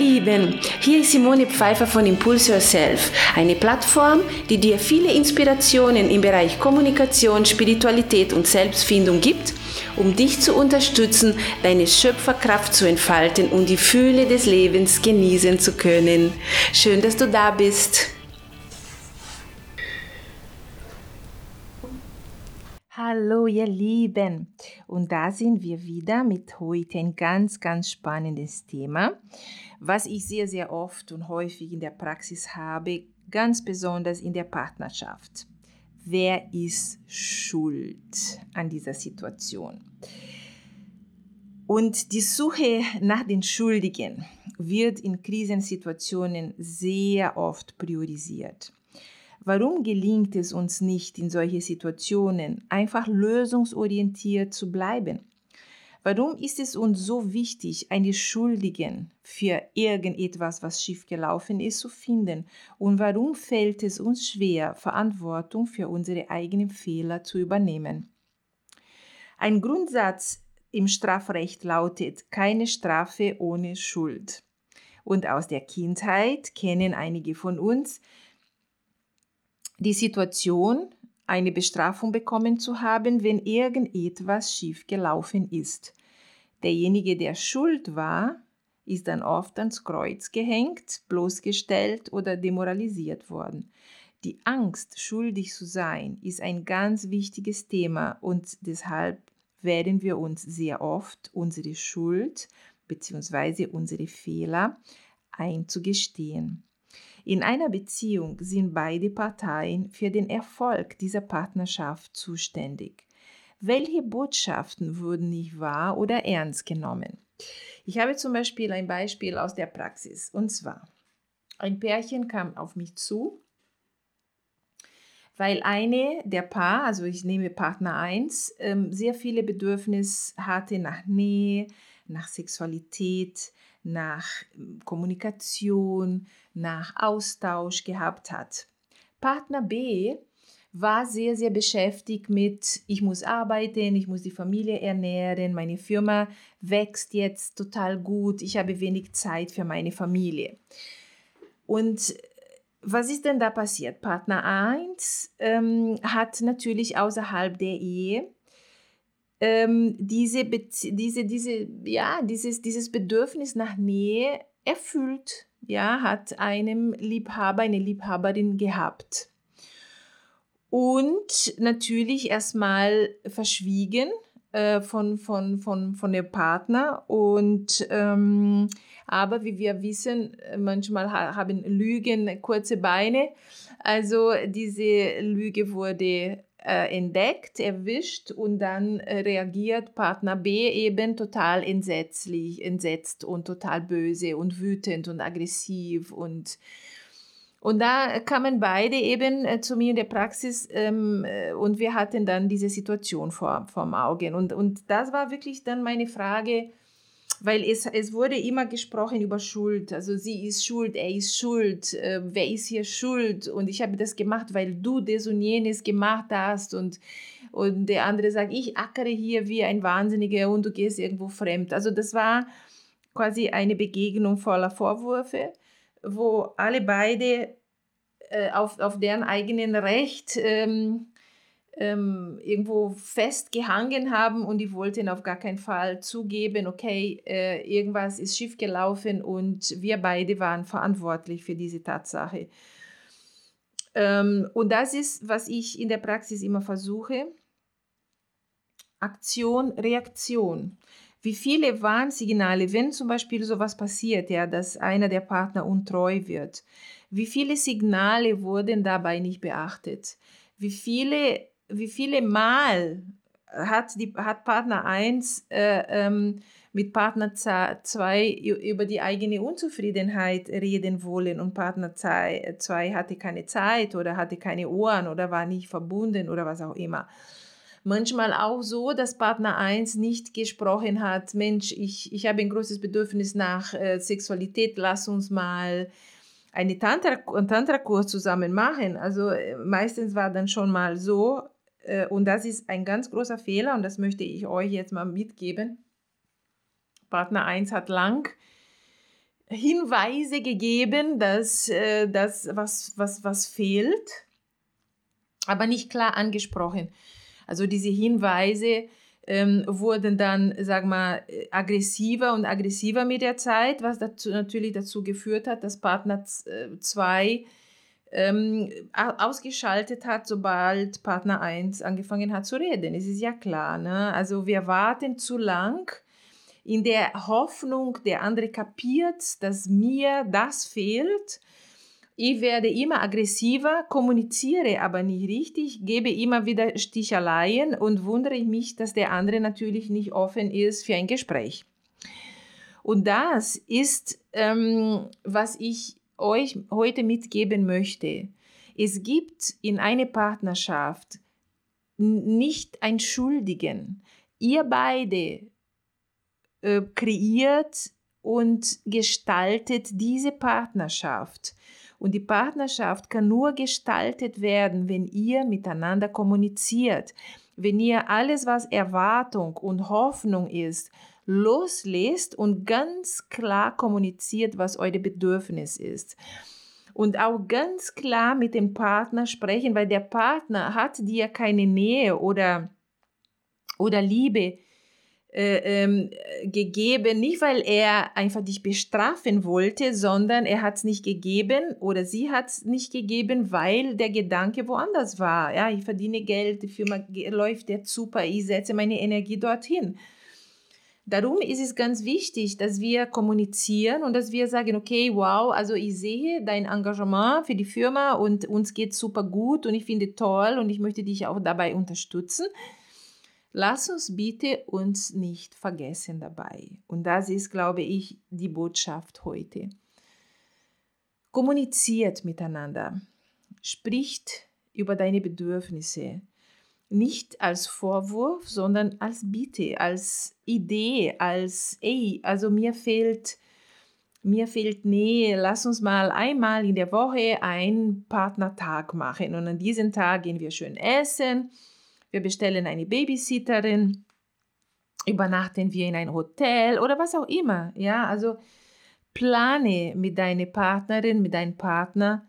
Lieben, hier ist Simone Pfeiffer von Impulse Yourself, eine Plattform, die dir viele Inspirationen im Bereich Kommunikation, Spiritualität und Selbstfindung gibt, um dich zu unterstützen, deine Schöpferkraft zu entfalten und die Fühle des Lebens genießen zu können. Schön, dass du da bist. Hallo ihr Lieben und da sind wir wieder mit heute ein ganz, ganz spannendes Thema, was ich sehr, sehr oft und häufig in der Praxis habe, ganz besonders in der Partnerschaft. Wer ist schuld an dieser Situation? Und die Suche nach den Schuldigen wird in Krisensituationen sehr oft priorisiert. Warum gelingt es uns nicht, in solche Situationen einfach lösungsorientiert zu bleiben? Warum ist es uns so wichtig, einen Schuldigen für irgendetwas, was schiefgelaufen ist, zu finden? Und warum fällt es uns schwer, Verantwortung für unsere eigenen Fehler zu übernehmen? Ein Grundsatz im Strafrecht lautet keine Strafe ohne Schuld. Und aus der Kindheit kennen einige von uns die Situation, eine Bestrafung bekommen zu haben, wenn irgendetwas schiefgelaufen ist. Derjenige, der schuld war, ist dann oft ans Kreuz gehängt, bloßgestellt oder demoralisiert worden. Die Angst, schuldig zu sein, ist ein ganz wichtiges Thema und deshalb werden wir uns sehr oft unsere Schuld bzw. unsere Fehler einzugestehen. In einer Beziehung sind beide Parteien für den Erfolg dieser Partnerschaft zuständig. Welche Botschaften wurden nicht wahr oder ernst genommen? Ich habe zum Beispiel ein Beispiel aus der Praxis. Und zwar, ein Pärchen kam auf mich zu, weil eine der Paar, also ich nehme Partner 1, ähm, sehr viele Bedürfnisse hatte nach Nähe, nach Sexualität, nach ähm, Kommunikation, nach Austausch gehabt hat. Partner B war sehr, sehr beschäftigt mit, ich muss arbeiten, ich muss die Familie ernähren, meine Firma wächst jetzt total gut, ich habe wenig Zeit für meine Familie. Und was ist denn da passiert? Partner 1 ähm, hat natürlich außerhalb der Ehe ähm, diese, diese, diese, ja, dieses, dieses Bedürfnis nach Nähe erfüllt, ja, hat einem Liebhaber, eine Liebhaberin gehabt. Und natürlich erstmal verschwiegen äh, von, von, von, von dem Partner. Und ähm, aber wie wir wissen, manchmal haben Lügen kurze Beine. Also diese Lüge wurde äh, entdeckt, erwischt und dann äh, reagiert Partner B eben total entsetzlich, entsetzt und total böse und wütend und aggressiv und und da kamen beide eben äh, zu mir in der Praxis ähm, äh, und wir hatten dann diese Situation vor, vor Augen. Und, und das war wirklich dann meine Frage, weil es, es wurde immer gesprochen über Schuld. Also sie ist schuld, er ist schuld, äh, wer ist hier schuld? Und ich habe das gemacht, weil du das und jenes gemacht hast. Und, und der andere sagt, ich ackere hier wie ein Wahnsinniger und du gehst irgendwo fremd. Also das war quasi eine Begegnung voller Vorwürfe, wo alle beide äh, auf, auf deren eigenen Recht ähm, ähm, irgendwo festgehangen haben und die wollten auf gar keinen Fall zugeben, okay, äh, irgendwas ist schiefgelaufen und wir beide waren verantwortlich für diese Tatsache. Ähm, und das ist, was ich in der Praxis immer versuche. Aktion, Reaktion. Wie viele Warnsignale, wenn zum Beispiel sowas passiert, ja, dass einer der Partner untreu wird, wie viele Signale wurden dabei nicht beachtet? Wie viele wie viele Mal hat, die, hat Partner 1 äh, ähm, mit Partner 2 über die eigene Unzufriedenheit reden wollen und Partner 2 hatte keine Zeit oder hatte keine Ohren oder war nicht verbunden oder was auch immer. Manchmal auch so, dass Partner 1 nicht gesprochen hat, Mensch, ich, ich habe ein großes Bedürfnis nach äh, Sexualität, lass uns mal eine Tantra, einen Tantra-Kurs zusammen machen. Also äh, meistens war dann schon mal so, äh, und das ist ein ganz großer Fehler und das möchte ich euch jetzt mal mitgeben. Partner 1 hat lang Hinweise gegeben, dass äh, das was, was, was fehlt, aber nicht klar angesprochen. Also diese Hinweise ähm, wurden dann, sag mal, aggressiver und aggressiver mit der Zeit, was dazu, natürlich dazu geführt hat, dass Partner 2 äh, ähm, ausgeschaltet hat, sobald Partner 1 angefangen hat zu reden. Es ist ja klar. Ne? Also wir warten zu lang in der Hoffnung, der andere kapiert, dass mir das fehlt. Ich werde immer aggressiver, kommuniziere aber nicht richtig, gebe immer wieder Sticheleien und wundere mich, dass der andere natürlich nicht offen ist für ein Gespräch. Und das ist, ähm, was ich euch heute mitgeben möchte. Es gibt in einer Partnerschaft nicht ein Schuldigen. Ihr beide äh, kreiert und gestaltet diese Partnerschaft. Und die Partnerschaft kann nur gestaltet werden, wenn ihr miteinander kommuniziert, wenn ihr alles, was Erwartung und Hoffnung ist, loslässt und ganz klar kommuniziert, was euer Bedürfnis ist. Und auch ganz klar mit dem Partner sprechen, weil der Partner hat dir keine Nähe oder, oder Liebe äh, ähm, gegeben, nicht weil er einfach dich bestrafen wollte, sondern er hat es nicht gegeben oder sie hat es nicht gegeben, weil der Gedanke woanders war. Ja, ich verdiene Geld, die Firma läuft jetzt super, ich setze meine Energie dorthin. Darum ist es ganz wichtig, dass wir kommunizieren und dass wir sagen, okay, wow, also ich sehe dein Engagement für die Firma und uns geht super gut und ich finde toll und ich möchte dich auch dabei unterstützen. Lass uns bitte uns nicht vergessen dabei. Und das ist, glaube ich, die Botschaft heute. Kommuniziert miteinander, spricht über deine Bedürfnisse, nicht als Vorwurf, sondern als Bitte, als Idee, als, ey, also mir fehlt, mir fehlt Nähe, lass uns mal einmal in der Woche einen Partnertag machen. Und an diesem Tag gehen wir schön essen, wir bestellen eine Babysitterin, übernachten wir in ein Hotel oder was auch immer, ja, also plane mit deiner Partnerin, mit deinem Partner,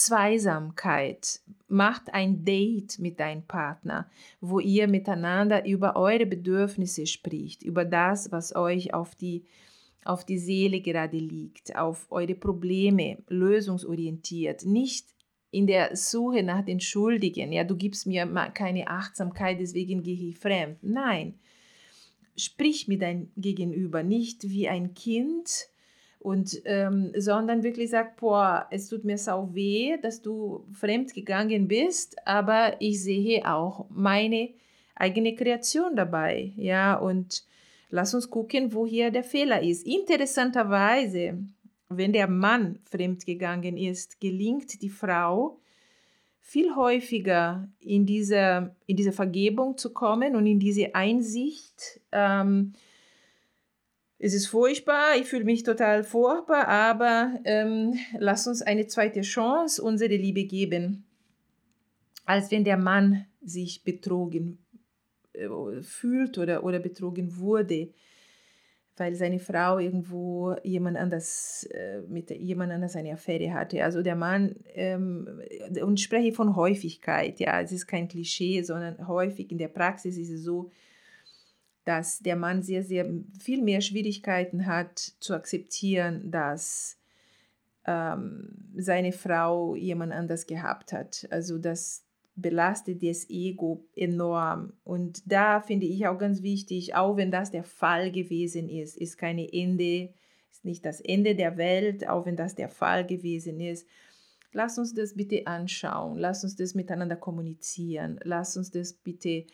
Zweisamkeit. Macht ein Date mit deinem Partner, wo ihr miteinander über eure Bedürfnisse spricht, über das, was euch auf die, auf die Seele gerade liegt, auf eure Probleme, lösungsorientiert. Nicht in der Suche nach den Schuldigen. Ja, du gibst mir keine Achtsamkeit, deswegen gehe ich fremd. Nein. Sprich mit deinem Gegenüber nicht wie ein Kind, und ähm, sondern wirklich sagt, boah, es tut mir sau weh, dass du fremd gegangen bist, aber ich sehe auch meine eigene Kreation dabei, ja, und lass uns gucken, wo hier der Fehler ist. Interessanterweise, wenn der Mann fremd gegangen ist, gelingt die Frau viel häufiger in diese, in diese Vergebung zu kommen und in diese Einsicht, ähm, es ist furchtbar, ich fühle mich total furchtbar, aber ähm, lass uns eine zweite Chance unsere Liebe geben, als wenn der Mann sich betrogen äh, fühlt oder, oder betrogen wurde, weil seine Frau irgendwo jemand anders äh, mit jemand anders eine Affäre hatte. Also der Mann, ähm, und spreche von Häufigkeit, ja, es ist kein Klischee, sondern häufig in der Praxis ist es so, dass der Mann sehr, sehr viel mehr Schwierigkeiten hat zu akzeptieren, dass ähm, seine Frau jemand anders gehabt hat. Also das belastet das Ego enorm. Und da finde ich auch ganz wichtig, auch wenn das der Fall gewesen ist, ist keine Ende, ist nicht das Ende der Welt, auch wenn das der Fall gewesen ist. Lass uns das bitte anschauen, lass uns das miteinander kommunizieren, lass uns das bitte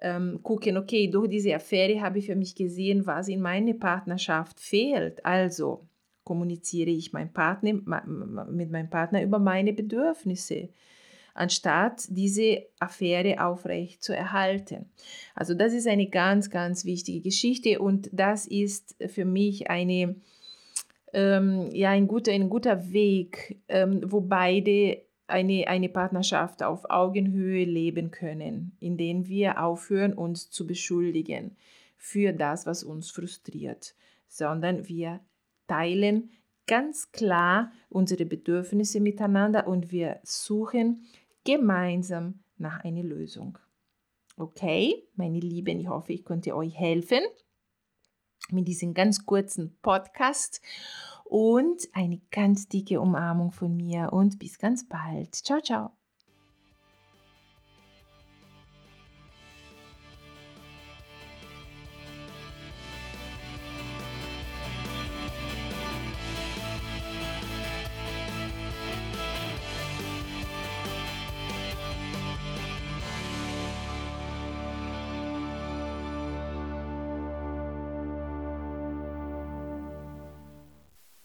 ähm, gucken, okay, durch diese Affäre habe ich für mich gesehen, was in meiner Partnerschaft fehlt. Also kommuniziere ich mein Partner, mit meinem Partner über meine Bedürfnisse, anstatt diese Affäre aufrecht zu erhalten. Also das ist eine ganz, ganz wichtige Geschichte und das ist für mich eine, ähm, ja, ein, guter, ein guter Weg, ähm, wo beide eine, eine Partnerschaft auf Augenhöhe leben können, in denen wir aufhören, uns zu beschuldigen für das, was uns frustriert, sondern wir teilen ganz klar unsere Bedürfnisse miteinander und wir suchen gemeinsam nach einer Lösung. Okay, meine Lieben, ich hoffe, ich konnte euch helfen mit diesem ganz kurzen Podcast und eine ganz dicke Umarmung von mir und bis ganz bald. Ciao, ciao.